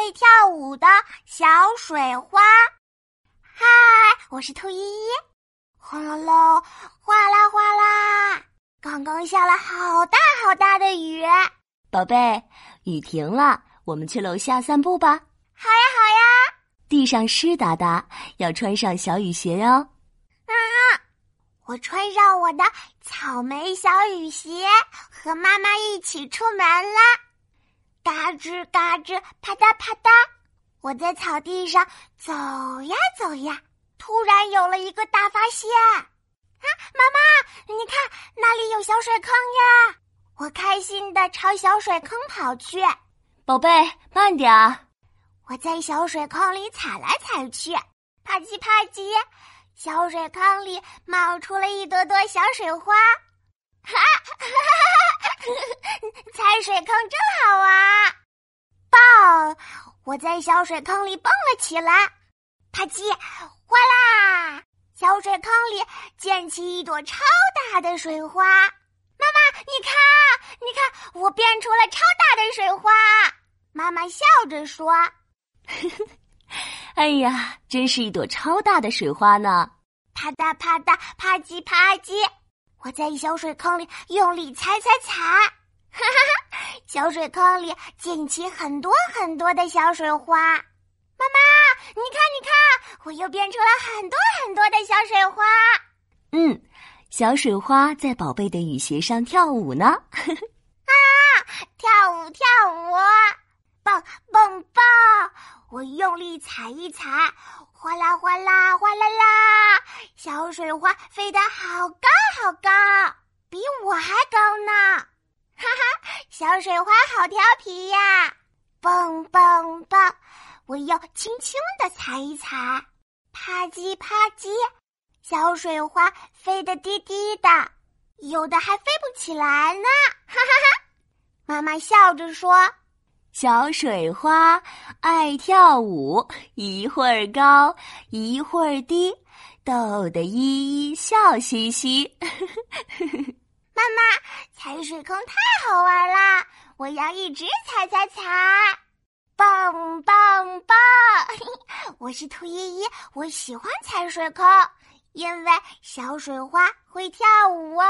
会跳舞的小水花。嗨，我是兔依依。哗啦啦，哗啦哗啦，刚刚下了好大好大的雨。宝贝，雨停了，我们去楼下散步吧。好呀，好呀。地上湿哒哒，要穿上小雨鞋哟。啊，我穿上我的草莓小雨鞋，和妈妈一起出门啦。嘎吱嘎吱，啪嗒啪嗒，我在草地上走呀走呀，突然有了一个大发现！啊，妈妈，你看那里有小水坑呀！我开心的朝小水坑跑去。宝贝，慢点儿！我在小水坑里踩来踩去，啪叽啪叽，小水坑里冒出了一朵朵小水花。哈，踩水坑真好玩！棒！我在小水坑里蹦了起来，啪叽，哗啦！小水坑里溅起一朵超大的水花。妈妈，你看，你看，我变出了超大的水花。妈妈笑着说：“ 哎呀，真是一朵超大的水花呢！”啪嗒啪嗒，啪叽啪叽。我在小水坑里用力踩踩踩，哈哈哈！小水坑里溅起很多很多的小水花。妈妈，你看，你看，我又变成了很多很多的小水花。嗯，小水花在宝贝的雨鞋上跳舞呢。啊，跳舞跳舞，蹦蹦蹦！我用力踩一踩。哗啦哗啦哗啦啦，小水花飞得好高好高，比我还高呢！哈哈，小水花好调皮呀！蹦蹦蹦，我要轻轻地踩一踩，啪叽啪叽，小水花飞得低低的，有的还飞不起来呢！哈哈哈，妈妈笑着说。小水花爱跳舞，一会儿高，一会儿低，逗得依依笑嘻嘻。呵呵呵呵妈妈，踩水坑太好玩了！我要一直踩踩踩，蹦蹦蹦！我是兔依依，我喜欢踩水坑，因为小水花会跳舞哦。